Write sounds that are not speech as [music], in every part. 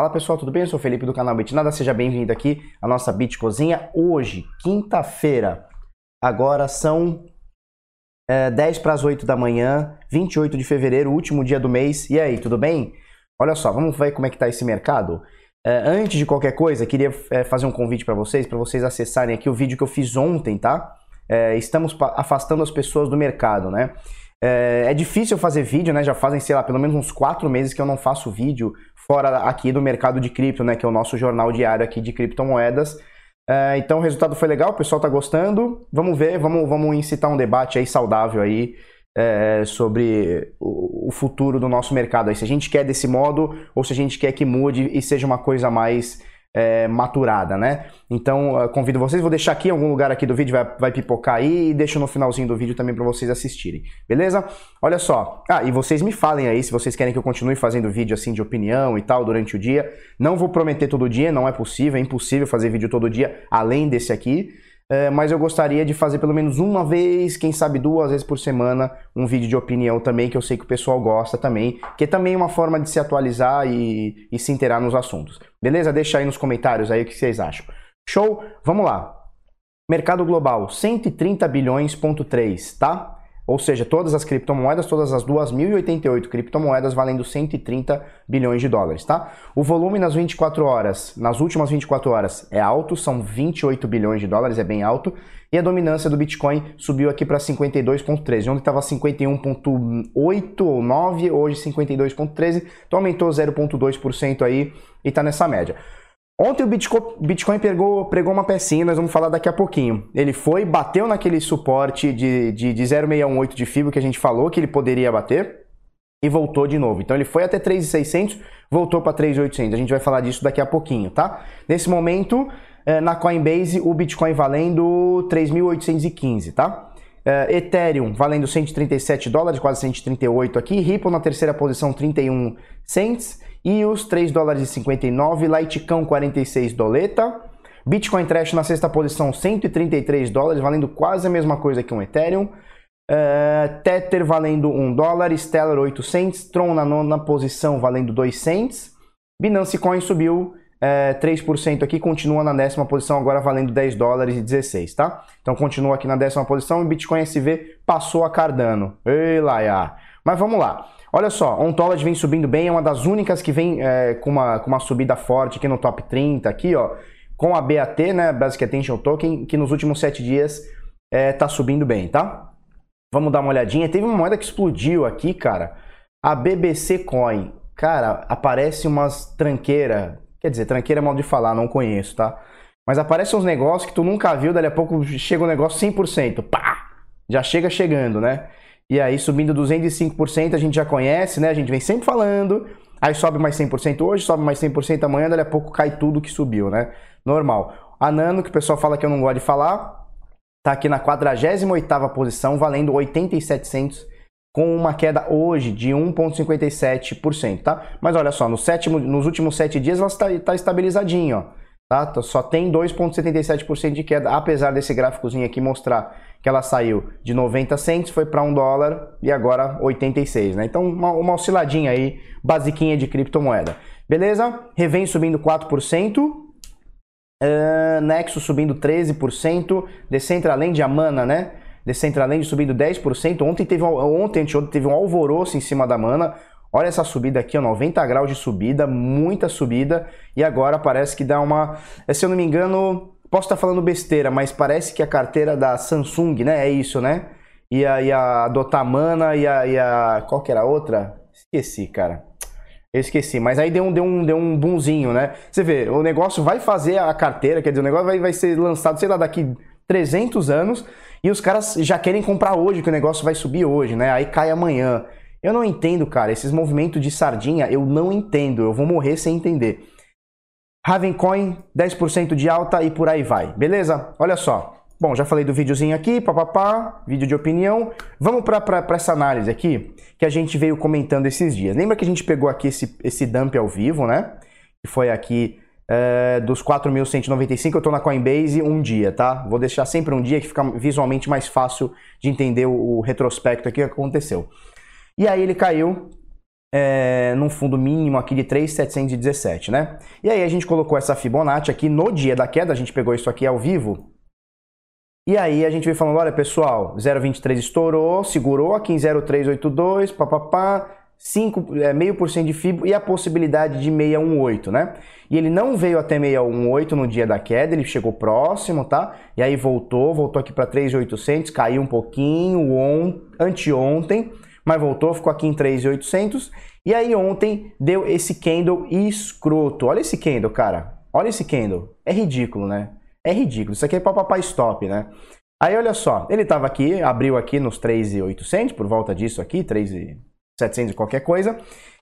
Fala pessoal, tudo bem? Eu sou o Felipe do canal Bitnada, seja bem-vindo aqui à nossa Bit Cozinha. Hoje, quinta-feira, agora são é, 10 para as 8 da manhã, 28 de fevereiro, último dia do mês. E aí, tudo bem? Olha só, vamos ver como é que está esse mercado? É, antes de qualquer coisa, queria é, fazer um convite para vocês, para vocês acessarem aqui o vídeo que eu fiz ontem, tá? É, estamos afastando as pessoas do mercado, né? É, é, difícil fazer vídeo, né? Já fazem, sei lá, pelo menos uns quatro meses que eu não faço vídeo fora aqui do mercado de cripto, né? Que é o nosso jornal diário aqui de criptomoedas. É, então o resultado foi legal, o pessoal tá gostando. Vamos ver, vamos, vamos incitar um debate aí saudável aí é, sobre o, o, futuro do nosso mercado. Aí, se a gente quer desse modo ou se a gente quer que mude e seja uma coisa mais é, maturada, né? Então, convido vocês, vou deixar aqui em algum lugar aqui do vídeo, vai, vai pipocar aí e deixo no finalzinho do vídeo também para vocês assistirem, beleza? Olha só, ah, e vocês me falem aí se vocês querem que eu continue fazendo vídeo assim de opinião e tal durante o dia. Não vou prometer todo dia, não é possível, é impossível fazer vídeo todo dia além desse aqui, é, mas eu gostaria de fazer pelo menos uma vez, quem sabe duas vezes por semana, um vídeo de opinião também, que eu sei que o pessoal gosta também, que é também uma forma de se atualizar e, e se inteirar nos assuntos. Beleza? Deixa aí nos comentários aí o que vocês acham. Show? Vamos lá. Mercado global, 130 bilhões, ponto 3, tá? Ou seja, todas as criptomoedas, todas as 2.088 criptomoedas valendo 130 bilhões de dólares, tá? O volume nas 24 horas, nas últimas 24 horas, é alto, são 28 bilhões de dólares, é bem alto. E a dominância do Bitcoin subiu aqui para 52,13, onde estava 51,8 ou 9, hoje 52,13, então aumentou 0,2% aí e está nessa média. Ontem o Bitcoin pegou, pregou uma pecinha, nós vamos falar daqui a pouquinho. Ele foi, bateu naquele suporte de, de, de 0,618 de fibra que a gente falou que ele poderia bater e voltou de novo. Então ele foi até 3,600, voltou para 3,800. A gente vai falar disso daqui a pouquinho, tá? Nesse momento, eh, na Coinbase, o Bitcoin valendo 3.815, tá? Uh, Ethereum valendo 137 dólares, quase 138 aqui. Ripple na terceira posição, 31 cents. E os 3 dólares e 59, Litecoin 46 doleta. Bitcoin Trash na sexta posição, 133 dólares, valendo quase a mesma coisa que um Ethereum. Uh, Tether valendo 1 dólar, Stellar 800, Tron na nona posição valendo 2 cents. Binance Coin subiu é, 3% aqui, continua na décima posição, agora valendo 10 dólares e 16, tá? Então continua aqui na décima posição e Bitcoin SV passou a Cardano. Ei, Laia! Mas vamos lá. Olha só, Ontology vem subindo bem, é uma das únicas que vem é, com, uma, com uma subida forte aqui no top 30, aqui, ó, com a BAT, né, Basic Attention Token, que nos últimos 7 dias é, tá subindo bem, tá? Vamos dar uma olhadinha. Teve uma moeda que explodiu aqui, cara, a BBC Coin. Cara, aparece umas tranqueira, quer dizer, tranqueira é mal de falar, não conheço, tá? Mas aparecem uns negócios que tu nunca viu, dali a pouco chega o um negócio 100%, pá! Já chega chegando, né? E aí subindo 205%, a gente já conhece, né? A gente vem sempre falando. Aí sobe mais 100% hoje, sobe mais 100% amanhã, daqui a pouco cai tudo que subiu, né? Normal. A Nano, que o pessoal fala que eu não gosto de falar, tá aqui na 48ª posição, valendo 8700 com uma queda hoje de 1,57%, tá? Mas olha só, no sétimo, nos últimos sete dias ela está, está estabilizadinho, ó. Tá? Só tem 2,77% de queda, apesar desse gráficozinho aqui mostrar que ela saiu de 90 centos, foi para 1 dólar e agora 86, né? Então uma, uma osciladinha aí, basiquinha de criptomoeda. Beleza? Revém subindo 4%. Uh, Nexo subindo 13%, Decentraland, a Mana, né? Decentraland subindo 10%. Ontem teve ontem, ontem teve um alvoroço em cima da Mana. Olha essa subida aqui, ó, 90 graus de subida, muita subida. E agora parece que dá uma, se eu não me engano, Posso estar falando besteira, mas parece que a carteira da Samsung, né? É isso, né? E a, e a Dotamana e a, e a. Qual que era a outra? Esqueci, cara. Eu esqueci, mas aí deu um, deu um, deu um boomzinho, né? Você vê, o negócio vai fazer a carteira, quer dizer, o negócio vai, vai ser lançado, sei lá, daqui 300 anos e os caras já querem comprar hoje, que o negócio vai subir hoje, né? Aí cai amanhã. Eu não entendo, cara, esses movimentos de sardinha, eu não entendo, eu vou morrer sem entender. Ravencoin, 10% de alta e por aí vai, beleza? Olha só. Bom, já falei do videozinho aqui, papapá, vídeo de opinião. Vamos para essa análise aqui que a gente veio comentando esses dias. Lembra que a gente pegou aqui esse, esse dump ao vivo, né? Que foi aqui é, dos 4.195, eu estou na Coinbase um dia, tá? Vou deixar sempre um dia que fica visualmente mais fácil de entender o, o retrospecto aqui que aconteceu. E aí ele caiu é, num fundo mínimo aqui de 3,717, né? E aí a gente colocou essa Fibonacci aqui no dia da queda, a gente pegou isso aqui ao vivo. E aí a gente veio falando, olha pessoal, 0,23 estourou, segurou aqui em 0,382, papapá, 5, é, de FIBO e a possibilidade de 618, né? E ele não veio até 618 no dia da queda, ele chegou próximo, tá? E aí voltou, voltou aqui para 3,800, caiu um pouquinho on, anteontem, mas voltou, ficou aqui em 3,800. E aí ontem deu esse candle escroto. Olha esse candle, cara. Olha esse candle. É ridículo, né? É ridículo. Isso aqui é para papai stop, né? Aí olha só, ele estava aqui, abriu aqui nos 3,800, por volta disso aqui, 3,700 e qualquer coisa.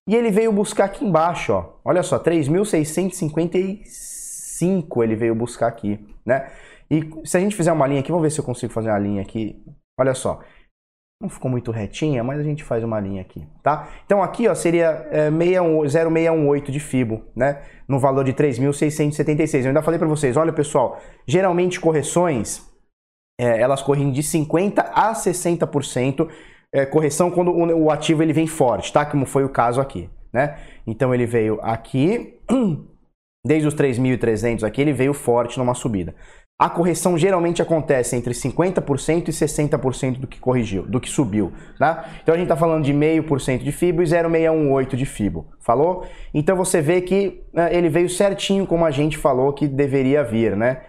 E ele veio buscar aqui embaixo, ó. Olha só, 3.655 ele veio buscar aqui, né? E se a gente fizer uma linha aqui, vamos ver se eu consigo fazer uma linha aqui. Olha só, não ficou muito retinha, mas a gente faz uma linha aqui, tá? Então aqui, ó, seria é, 0,618 de FIBO, né? No valor de 3.676. Eu ainda falei para vocês, olha pessoal, geralmente correções, é, elas correm de 50% a 60%, é, correção quando o, o ativo ele vem forte, tá? Como foi o caso aqui, né? Então ele veio aqui, [clears throat] desde os 3.300 aqui, ele veio forte numa subida. A correção geralmente acontece entre 50% e 60% do que corrigiu, do que subiu, tá? Então a gente está falando de 0,5% de FIBO e 0,618 de FIBO, falou? Então você vê que né, ele veio certinho como a gente falou que deveria vir, né?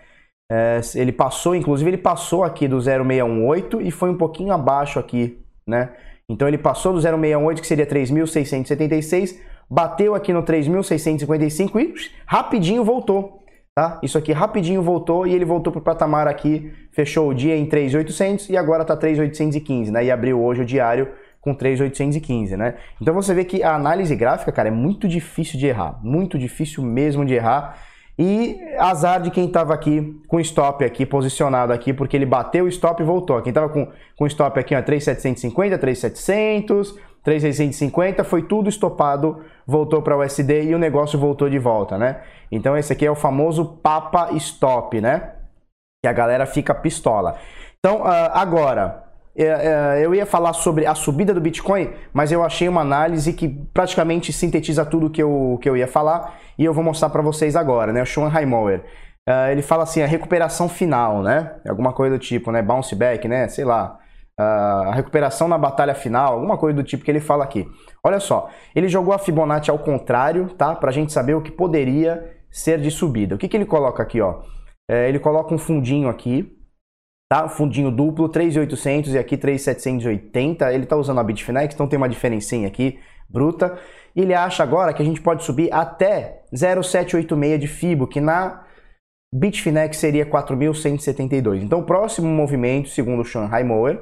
É, ele passou, inclusive ele passou aqui do 0,618 e foi um pouquinho abaixo aqui, né? Então ele passou do 0,618 que seria 3.676, bateu aqui no 3.655 e rapidinho voltou. Tá? Isso aqui rapidinho voltou e ele voltou para o patamar aqui, fechou o dia em 3.800 e agora está 3.815, né? E abriu hoje o diário com 3.815, né? Então você vê que a análise gráfica, cara, é muito difícil de errar, muito difícil mesmo de errar. E azar de quem estava aqui com stop aqui posicionado aqui, porque ele bateu o stop e voltou. Quem estava com, com stop aqui, ó, 3.750, 3.700, 3,650 foi tudo estopado, voltou para o USD e o negócio voltou de volta, né? Então esse aqui é o famoso Papa Stop, né? Que a galera fica pistola. Então uh, agora é, é, eu ia falar sobre a subida do Bitcoin, mas eu achei uma análise que praticamente sintetiza tudo que eu, que eu ia falar e eu vou mostrar para vocês agora, né? O Sean Highmower. Uh, ele fala assim, a recuperação final, né? Alguma coisa do tipo, né? Bounce back, né? Sei lá a recuperação na batalha final, alguma coisa do tipo que ele fala aqui. Olha só, ele jogou a Fibonacci ao contrário, tá? Pra gente saber o que poderia ser de subida. O que, que ele coloca aqui, ó? É, ele coloca um fundinho aqui, tá? Fundinho duplo, 3.800 e aqui 3.780. Ele tá usando a Bitfinex, então tem uma diferencinha aqui, bruta. E ele acha agora que a gente pode subir até 0.786 de Fibo, que na Bitfinex seria 4.172. Então o próximo movimento, segundo o Shanghai Mower,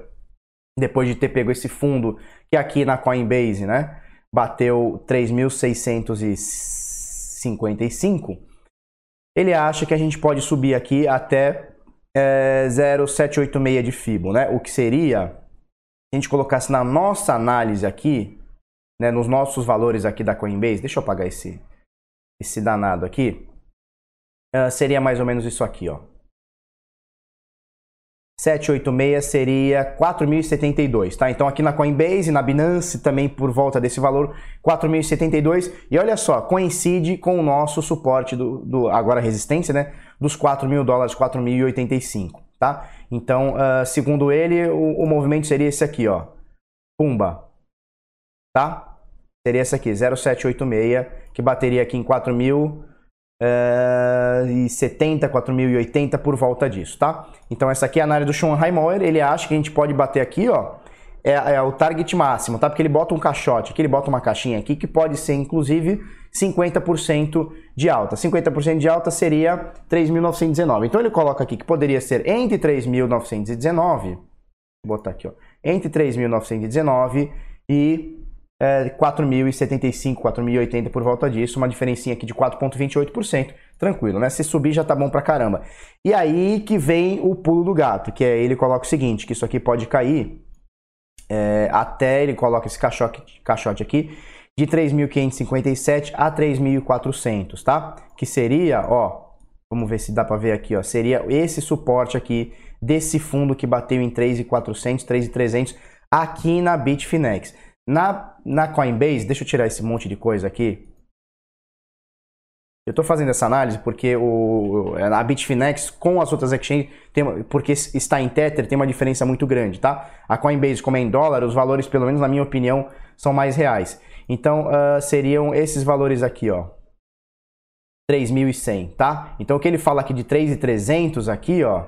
depois de ter pego esse fundo que aqui na Coinbase, né, bateu 3.655, ele acha que a gente pode subir aqui até é, 0,786 de FIBO, né? O que seria, se a gente colocasse na nossa análise aqui, né, nos nossos valores aqui da Coinbase, deixa eu apagar esse, esse danado aqui, uh, seria mais ou menos isso aqui, ó. 786 seria 4.072, tá? Então aqui na Coinbase, na Binance também por volta desse valor, 4.072. E olha só, coincide com o nosso suporte do, do agora resistência, né? Dos 4 mil dólares, 4.085, tá? Então, uh, segundo ele, o, o, movimento seria esse aqui, ó. Pumba, tá? Seria esse aqui, 0786, que bateria aqui em 4.000 uh, e 70, 4.080 por volta disso, tá? Então essa aqui é a análise do Schoenheimer, ele acha que a gente pode bater aqui, ó, é, é, o target máximo, tá? Porque ele bota um caixote aqui, ele bota uma caixinha aqui que pode ser inclusive 50% de alta. 50% de alta seria 3.919. Então ele coloca aqui que poderia ser entre 3.919, vou botar aqui, ó, entre 3.919 e é, 4.075, 4.080 por volta disso, uma diferencinha aqui de 4,28%, tranquilo, né? Se subir já tá bom pra caramba. E aí que vem o pulo do gato, que é ele coloca o seguinte, que isso aqui pode cair é, até, ele coloca esse caixote, caixote aqui, de 3.557 a 3.400, tá? Que seria, ó, vamos ver se dá para ver aqui, ó, seria esse suporte aqui desse fundo que bateu em 3.400, 3.300 aqui na Bitfinex. Na, na Coinbase, deixa eu tirar esse monte de coisa aqui. Eu estou fazendo essa análise porque o, a Bitfinex com as outras exchanges, tem, porque está em Tether, tem uma diferença muito grande, tá? A Coinbase, como é em dólar, os valores, pelo menos na minha opinião, são mais reais. Então, uh, seriam esses valores aqui, ó. 3.100, tá? Então, o que ele fala aqui de 3.300 aqui, ó.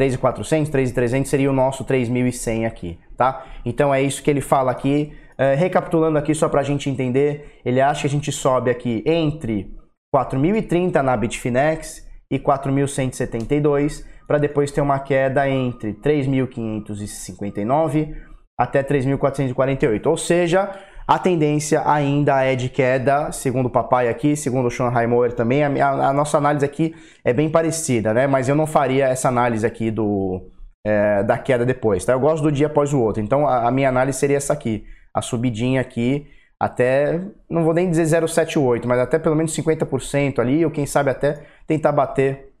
3.400, 3.300 seria o nosso 3.100 aqui, tá? Então, é isso que ele fala aqui. Uh, recapitulando aqui, só para a gente entender, ele acha que a gente sobe aqui entre 4.030 na Bitfinex e 4.172, para depois ter uma queda entre 3.559 até 3.448. Ou seja, a tendência ainda é de queda, segundo o papai aqui, segundo o Sean Moore também. A, a, a, nossa análise aqui é bem parecida, né? Mas eu não faria essa análise aqui do, é, da queda depois, tá? Eu gosto do dia após o outro. Então a, a minha análise seria essa aqui, a subidinha aqui até, não vou nem dizer 0,78, mas até pelo menos 50% ali, ou quem sabe até tentar bater.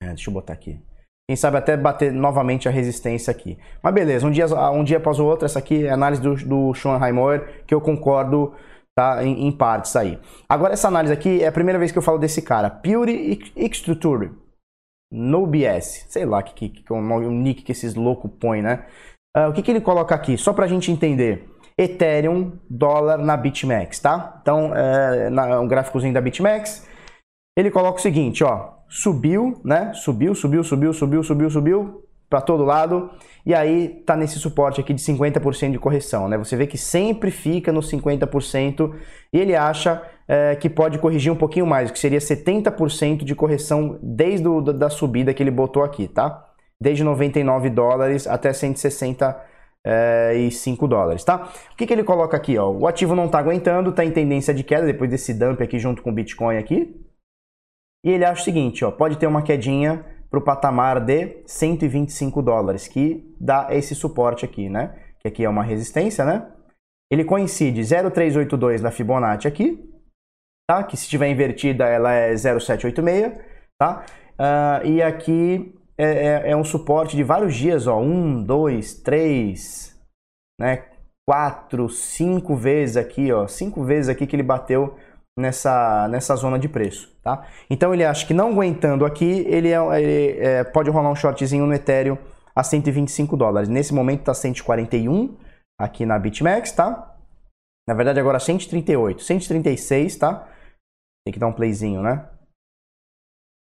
É, deixa eu botar aqui. Quem sabe até bater novamente a resistência aqui. Mas beleza, um dia, um dia após o outro, essa aqui é a análise do, do Highmower, que eu concordo tá, em, em, partes aí. Agora, essa análise aqui é a primeira vez que eu falo desse cara. Pure Extruture. No BS. Sei lá que, que, que, é o, o nick que esses loucos põem, né? Uh, o que, que ele coloca aqui? Só pra gente entender. Ethereum, dólar na BitMEX, tá? Então, é, na, um gráficozinho da BitMEX, ele coloca o seguinte, ó, subiu, né? Subiu, subiu, subiu, subiu, subiu, subiu para todo lado e aí tá nesse suporte aqui de 50% de correção, né? Você vê que sempre fica no 50% e ele acha é, que pode corrigir um pouquinho mais, que seria 70% de correção desde o, da subida que ele botou aqui, tá? Desde 99 dólares até 160 é, e 5 dólares, tá? O que, que ele coloca aqui, ó? O ativo não está aguentando, está em tendência de queda depois desse dump aqui junto com o Bitcoin aqui. E ele acha o seguinte, ó, pode ter uma quedinha para o patamar de 125 dólares, que dá esse suporte aqui, né? Que aqui é uma resistência, né? Ele coincide 0,382 na Fibonacci aqui, tá? Que se estiver invertida ela é 0,786, tá? Uh, e aqui é, é, é, um suporte de vários dias, ó, um, dois, três, né, quatro, cinco vezes aqui, ó, cinco vezes aqui que ele bateu nessa, nessa zona de preço, tá? Então ele acha que não aguentando aqui, ele, é, ele é, pode rolar um shortzinho no Ethereum a 125 dólares. Nesse momento tá 141 aqui na BitMEX, tá? Na verdade agora 138, 136, tá? Tem que dar um playzinho, né?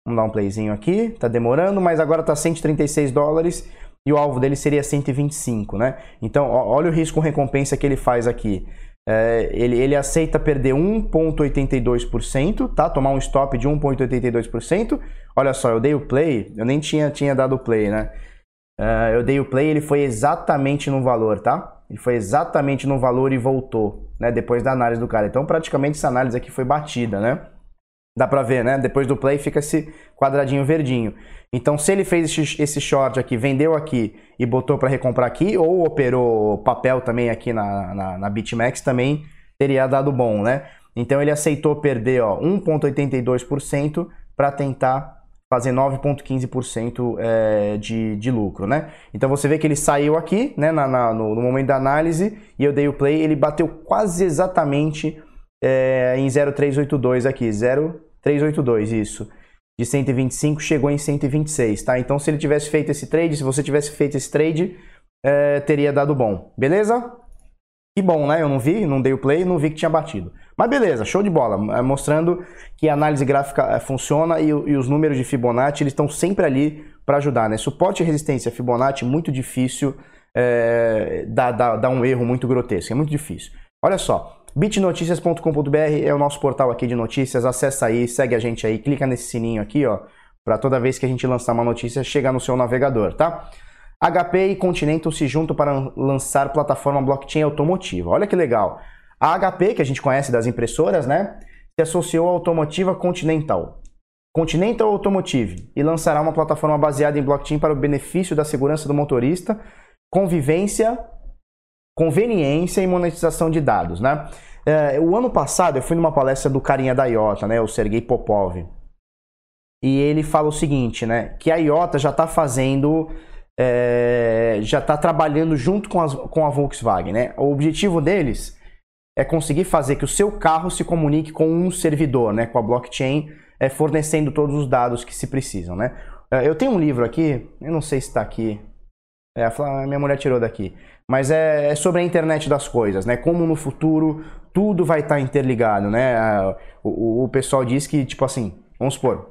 Vamos dar um playzinho aqui, tá demorando, mas agora tá 136 dólares e o alvo dele seria 125, né? Então, ó, olha o risco recompensa que ele faz aqui. É, ele, ele aceita perder 1,82%, tá? Tomar um stop de 1,82%. Olha só, eu dei o play, eu nem tinha, tinha dado o play, né? É, eu dei o play, ele foi exatamente no valor, tá? Ele foi exatamente no valor e voltou, né? Depois da análise do cara. Então, praticamente essa análise aqui foi batida, né? Dá pra ver, né? Depois do play fica esse quadradinho verdinho. Então, se ele fez esse short aqui, vendeu aqui e botou para recomprar aqui, ou operou papel também aqui na, na, na BitMEX, também teria dado bom, né? Então, ele aceitou perder 1,82% para tentar fazer 9,15% é, de, de lucro, né? Então você vê que ele saiu aqui, né, na, na no, no, momento da análise, e eu dei o play, ele bateu quase exatamente é, em 0,382 aqui, 0,382, isso. De 125 chegou em 126, tá? Então se ele tivesse feito esse trade, se você tivesse feito esse trade, é, teria dado bom, beleza? Que bom, né? Eu não vi, não dei o play, não vi que tinha batido. Mas beleza, show de bola, é, mostrando que a análise gráfica é, funciona e, e os números de Fibonacci eles estão sempre ali para ajudar, né? Suporte e resistência Fibonacci muito difícil, é, dá um erro muito grotesco, é muito difícil. Olha só, bitnoticias.com.br é o nosso portal aqui de notícias. Acessa aí, segue a gente aí, clica nesse sininho aqui, ó, para toda vez que a gente lançar uma notícia chegar no seu navegador, tá? HP e Continental se juntam para lançar plataforma blockchain automotiva. Olha que legal. A HP, que a gente conhece das impressoras, né, se associou à automotiva Continental. Continental Automotive e lançará uma plataforma baseada em blockchain para o benefício da segurança do motorista, convivência conveniência e monetização de dados, né? É, o ano passado eu fui numa palestra do carinha da IOTA, né, o Sergei Popov, e ele fala o seguinte, né, que a IOTA já está fazendo é, já está trabalhando junto com, as, com a Volkswagen. Né? O objetivo deles é conseguir fazer que o seu carro se comunique com um servidor, né, com a blockchain, é, fornecendo todos os dados que se precisam. Né? É, eu tenho um livro aqui, eu não sei se está aqui, é, a minha mulher tirou daqui, mas é, é, sobre a internet das coisas, né? Como no futuro tudo vai estar tá interligado, né? O, o, pessoal diz que, tipo assim, vamos supor,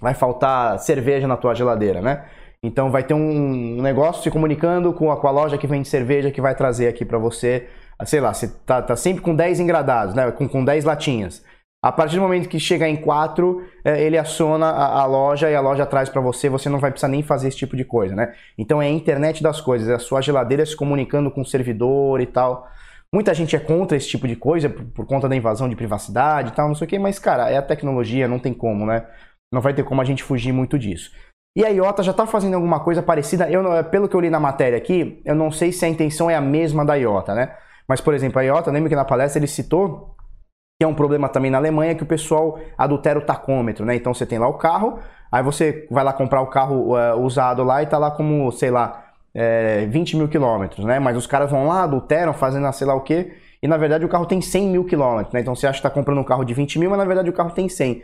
vai faltar cerveja na tua geladeira, né? Então vai ter um negócio se comunicando com a, com a loja que vende cerveja que vai trazer aqui para você, sei lá, você tá, tá, sempre com 10 engradados, né? Com, com 10 latinhas. A partir do momento que chegar em 4, é, ele aciona a, loja e a loja traz para você, você não vai precisar nem fazer esse tipo de coisa, né? Então é a internet das coisas, é a sua geladeira se comunicando com o servidor e tal. Muita gente é contra esse tipo de coisa por, por conta da invasão de privacidade e tal, não sei o que, mas cara, é a tecnologia, não tem como, né? Não vai ter como a gente fugir muito disso. E a IOTA já está fazendo alguma coisa parecida. Eu, pelo que eu li na matéria aqui, eu não sei se a intenção é a mesma da IOTA, né? Mas, por exemplo, a IOTA, lembra que na palestra ele citou que é um problema também na Alemanha que o pessoal adultera o tacômetro, né? Então você tem lá o carro, aí você vai lá comprar o carro uh, usado lá e tá lá como, sei lá, é, 20 mil quilômetros, né? Mas os caras vão lá, adulteram, fazendo sei lá o quê, e na verdade o carro tem 100 mil quilômetros, né? Então você acha que está comprando um carro de 20 mil, mas na verdade o carro tem 100.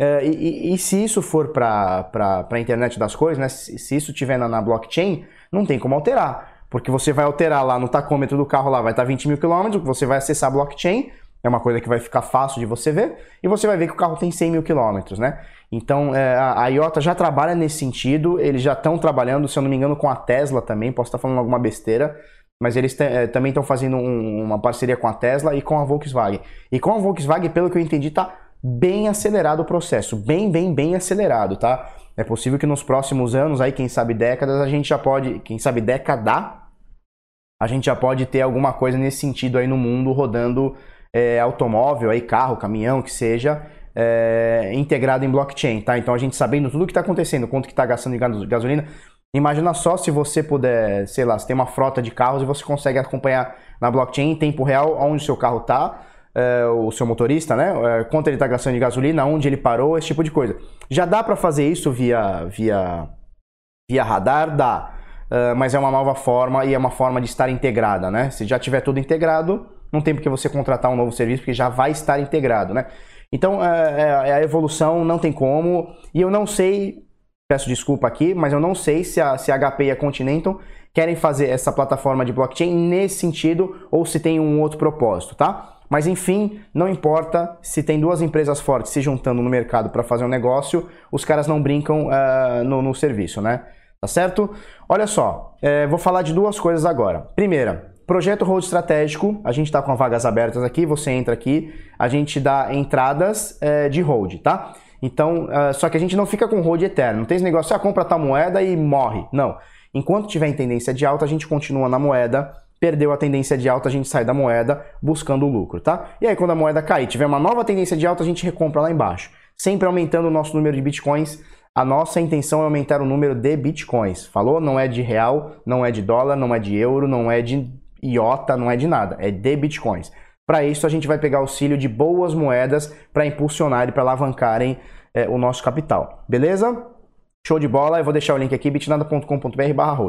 É, e, e, e, se isso for para a internet das coisas, né? Se, se isso tiver na, na, blockchain, não tem como alterar. Porque você vai alterar lá no tacômetro do carro lá, vai estar tá 20 mil quilômetros, você vai acessar a blockchain, é uma coisa que vai ficar fácil de você ver, e você vai ver que o carro tem 100 mil quilômetros, né? Então é, a, IOTA já trabalha nesse sentido, eles já estão trabalhando, se eu não me engano, com a Tesla também, posso estar falando alguma besteira, mas eles é, também estão fazendo um, uma parceria com a Tesla e com a Volkswagen. E com a Volkswagen, pelo que eu entendi, está bem acelerado o processo, bem, bem, bem acelerado, tá? É possível que nos próximos anos, aí quem sabe décadas, a gente já pode, quem sabe década, a gente já pode ter alguma coisa nesse sentido aí no mundo rodando é, automóvel, aí carro, caminhão, que seja, é, integrado em blockchain, tá? Então a gente sabendo tudo o que está acontecendo, quanto que está gastando de gasolina, imagina só se você puder, sei lá, você tem uma frota de carros e você consegue acompanhar na blockchain em tempo real onde o seu carro está, é, o seu motorista, né? É, quanto ele está gastando de gasolina, onde ele parou, esse tipo de coisa. Já dá para fazer isso via, via, via radar? Dá. Uh, mas é uma nova forma e é uma forma de estar integrada, né? Se já tiver tudo integrado, não tem porque você contratar um novo serviço, porque já vai estar integrado, né? Então, é, é, é a evolução, não tem como. E eu não sei, peço desculpa aqui, mas eu não sei se a, se a HP e a Continental querem fazer essa plataforma de blockchain nesse sentido ou se tem um outro propósito, tá? Mas enfim, não importa se tem duas empresas fortes se juntando no mercado para fazer um negócio, os caras não brincam uh, no, no, serviço, né? Tá certo? Olha só, é, vou falar de duas coisas agora. Primeira, Projeto Road Estratégico, a gente está com vagas abertas aqui, você entra aqui, a gente dá entradas é, de hold, tá? Então, uh, só que a gente não fica com hold eterno, não tem esse negócio, ah, compra tal moeda e morre. Não. Enquanto tiver em tendência de alta, a gente continua na moeda, perdeu a tendência de alta, a gente sai da moeda buscando o lucro, tá? E aí, quando a moeda cair, tiver uma nova tendência de alta, a gente recompra lá embaixo. Sempre aumentando o nosso número de bitcoins. A nossa intenção é aumentar o número de bitcoins. Falou? Não é de real, não é de dólar, não é de euro, não é de iota, não é de nada, é de bitcoins. Para isso, a gente vai pegar auxílio de boas moedas para impulsionar e para alavancarem é, o nosso capital. Beleza? Show de bola, eu vou deixar o link aqui, bitnada.com.br barra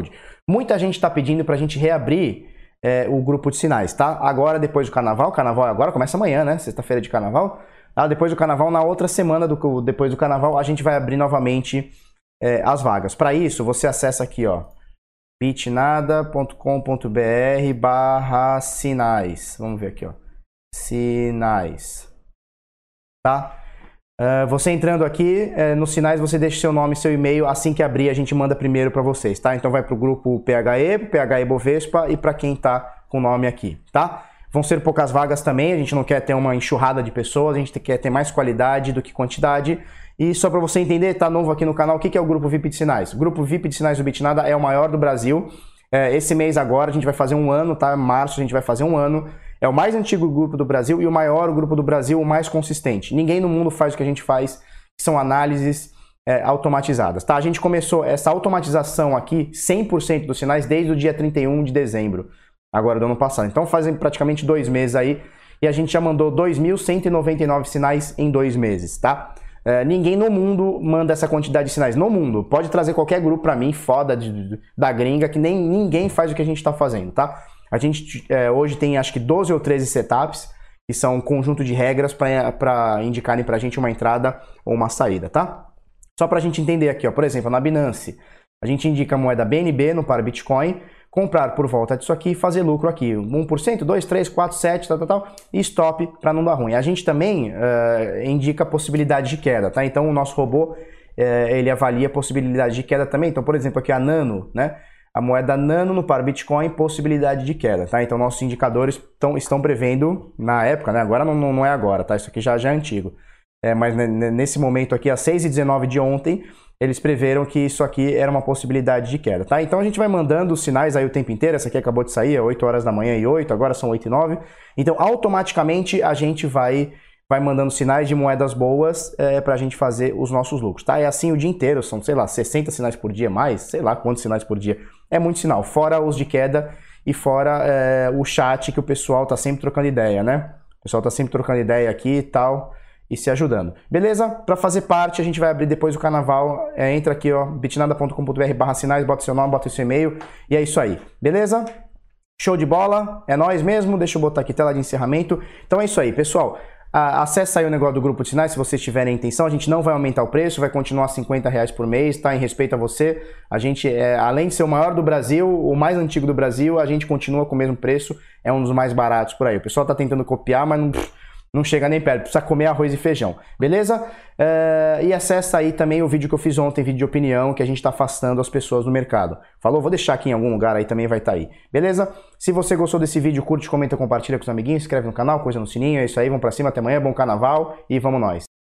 Muita gente está pedindo para a gente reabrir é, o grupo de sinais, tá? Agora, depois do carnaval, carnaval agora começa amanhã, né? Sexta-feira de carnaval. Ah, depois do carnaval, na outra semana do, depois do carnaval, a gente vai abrir novamente é, as vagas. Para isso, você acessa aqui, ó bitnada.com.br barra sinais. Vamos ver aqui, ó. Sinais. Tá? Uh, você entrando aqui, uh, nos sinais você deixa seu nome e seu e-mail. Assim que abrir, a gente manda primeiro para vocês, tá? Então vai para o grupo PHE, PHE Bovespa e para quem tá com o nome aqui, tá? Vão ser poucas vagas também, a gente não quer ter uma enxurrada de pessoas, a gente quer ter mais qualidade do que quantidade. E só para você entender, tá novo aqui no canal, o que é o Grupo VIP de Sinais? O Grupo VIP de Sinais do Bitnada é o maior do Brasil. É, esse mês agora a gente vai fazer um ano, tá? Março a gente vai fazer um ano. É o mais antigo grupo do Brasil e o maior grupo do Brasil, o mais consistente. Ninguém no mundo faz o que a gente faz, que são análises é, automatizadas, tá? A gente começou essa automatização aqui, 100% dos sinais, desde o dia 31 de dezembro, agora do ano passado. Então fazem praticamente dois meses aí e a gente já mandou 2.199 sinais em dois meses, tá? É, ninguém no mundo manda essa quantidade de sinais. No mundo. Pode trazer qualquer grupo para mim, foda, de, da gringa, que nem ninguém faz o que a gente está fazendo, tá? A gente é, hoje tem acho que 12 ou 13 setups, que são um conjunto de regras para indicarem para a gente uma entrada ou uma saída, tá? Só para a gente entender aqui, ó, por exemplo, na Binance, a gente indica a moeda BNB no par Bitcoin, comprar por volta disso aqui e fazer lucro aqui. 1%, 2, 3, 4, 7, tal, tal, tal, e stop para não dar ruim. A gente também uh, indica possibilidade de queda, tá? Então o nosso robô, uh, ele avalia possibilidade de queda também. Então, por exemplo, aqui a Nano, né? A moeda Nano no par Bitcoin, possibilidade de queda, tá? Então nossos indicadores tão, estão prevendo, na época, né? Agora não, não é agora, tá? Isso aqui já, já é antigo. É, mas nesse momento aqui, às 6h19 de ontem, eles preveram que isso aqui era uma possibilidade de queda, tá? Então a gente vai mandando sinais aí o tempo inteiro, essa aqui acabou de sair, é 8 horas da manhã e 8, agora são 8 e 9. Então automaticamente a gente vai vai mandando sinais de moedas boas é, para a gente fazer os nossos lucros, tá? É assim o dia inteiro, são, sei lá, 60 sinais por dia, mais, sei lá quantos sinais por dia. É muito sinal, fora os de queda e fora é, o chat que o pessoal tá sempre trocando ideia, né? O pessoal tá sempre trocando ideia aqui e tal e se ajudando. Beleza? Para fazer parte, a gente vai abrir depois o carnaval. É, entra aqui, ó, bitnada.com.br barra sinais, bota seu nome, bota seu e-mail e é isso aí. Beleza? Show de bola, é nós mesmo. Deixa eu botar aqui tela de encerramento. Então é isso aí, pessoal. Acesse aí o negócio do grupo de sinais se vocês tiverem intenção. A gente não vai aumentar o preço, vai continuar 50 reais por mês, tá? Em respeito a você. A gente, é, além de ser o maior do Brasil, o mais antigo do Brasil, a gente continua com o mesmo preço. É um dos mais baratos por aí. O pessoal tá tentando copiar, mas não não chega nem perto, precisa comer arroz e feijão, beleza? É, e acessa aí também o vídeo que eu fiz ontem, vídeo de opinião, que a gente está afastando as pessoas do mercado. Falou? Vou deixar aqui em algum lugar aí, também vai estar tá aí, beleza? Se você gostou desse vídeo, curte, comenta, compartilha com os amiguinhos, inscreve no canal, coisa no sininho, é isso aí, vamos pra cima, até amanhã, bom carnaval e vamos nós!